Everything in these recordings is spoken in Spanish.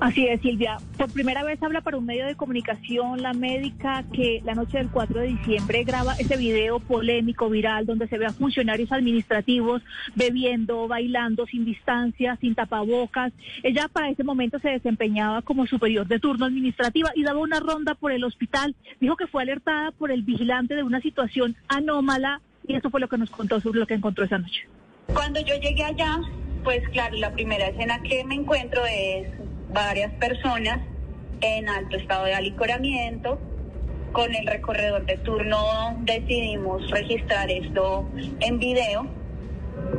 Así es, Silvia. Por primera vez habla para un medio de comunicación la médica que la noche del 4 de diciembre graba ese video polémico, viral, donde se ve a funcionarios administrativos bebiendo, bailando, sin distancia, sin tapabocas. Ella para ese momento se desempeñaba como superior de turno administrativa y daba una ronda por el hospital. Dijo que fue alertada por el vigilante de una situación anómala y eso fue lo que nos contó sobre lo que encontró esa noche. Cuando yo llegué allá, pues claro, la primera escena que me encuentro es varias personas en alto estado de alicoramiento. Con el recorredor de turno decidimos registrar esto en video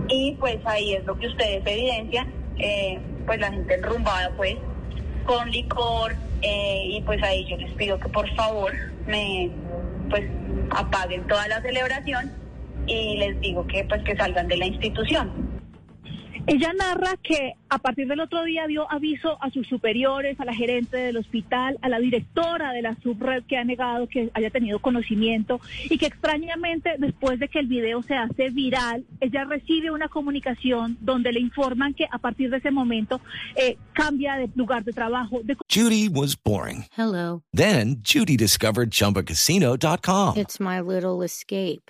y pues ahí es lo que ustedes evidencian, eh, pues la gente enrumbada pues con licor eh, y pues ahí yo les pido que por favor me pues apaguen toda la celebración y les digo que pues que salgan de la institución. Ella narra que a partir del otro día dio aviso a sus superiores, a la gerente del hospital, a la directora de la subred que ha negado que haya tenido conocimiento y que extrañamente después de que el video se hace viral, ella recibe una comunicación donde le informan que a partir de ese momento eh, cambia de lugar de trabajo. De... Judy was boring. Hello. Then Judy discovered ChumbaCasino.com. It's my little escape.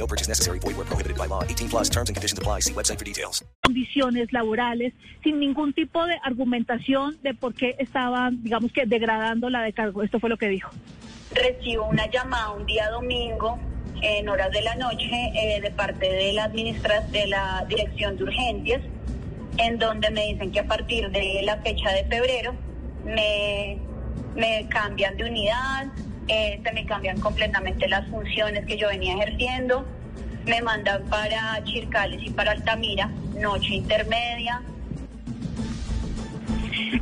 No purchase necessary. Void were prohibited by law. 18 plus terms and conditions apply. See website for details. condiciones laborales sin ningún tipo de argumentación de por qué estaban, digamos que, degradando la de cargo. Esto fue lo que dijo. Recibo una llamada un día domingo en horas de la noche eh, de parte de la administra de la dirección de urgencias, en donde me dicen que a partir de la fecha de febrero me, me cambian de unidad, eh, se me cambian completamente las funciones que yo venía ejerciendo, me mandan para Chircales y para Altamira, noche intermedia,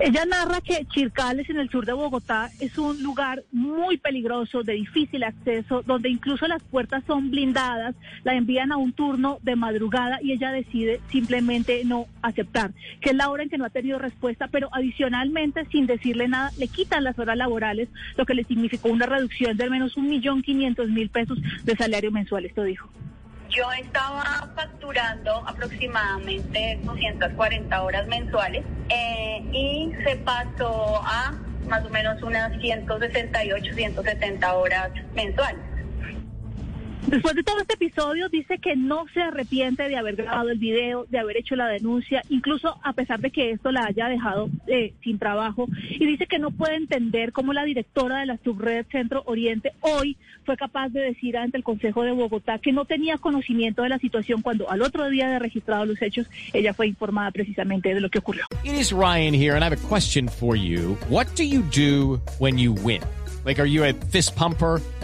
Ella narra que Chircales, en el sur de Bogotá, es un lugar muy peligroso, de difícil acceso, donde incluso las puertas son blindadas, la envían a un turno de madrugada y ella decide simplemente no aceptar, que es la hora en que no ha tenido respuesta, pero adicionalmente, sin decirle nada, le quitan las horas laborales, lo que le significó una reducción de al menos un millón quinientos mil pesos de salario mensual, esto dijo. Yo estaba facturando aproximadamente 240 horas mensuales eh, y se pasó a más o menos unas 168, 170 horas mensuales. Después de todo este episodio, dice que no se arrepiente de haber grabado el video, de haber hecho la denuncia, incluso a pesar de que esto la haya dejado eh, sin trabajo. Y dice que no puede entender cómo la directora de la subred Centro Oriente hoy fue capaz de decir ante el Consejo de Bogotá que no tenía conocimiento de la situación cuando al otro día de registrado los hechos, ella fue informada precisamente de lo que ocurrió. It is Ryan here, and I have a question for you. What do you do when you win? Like, are you a fist pumper?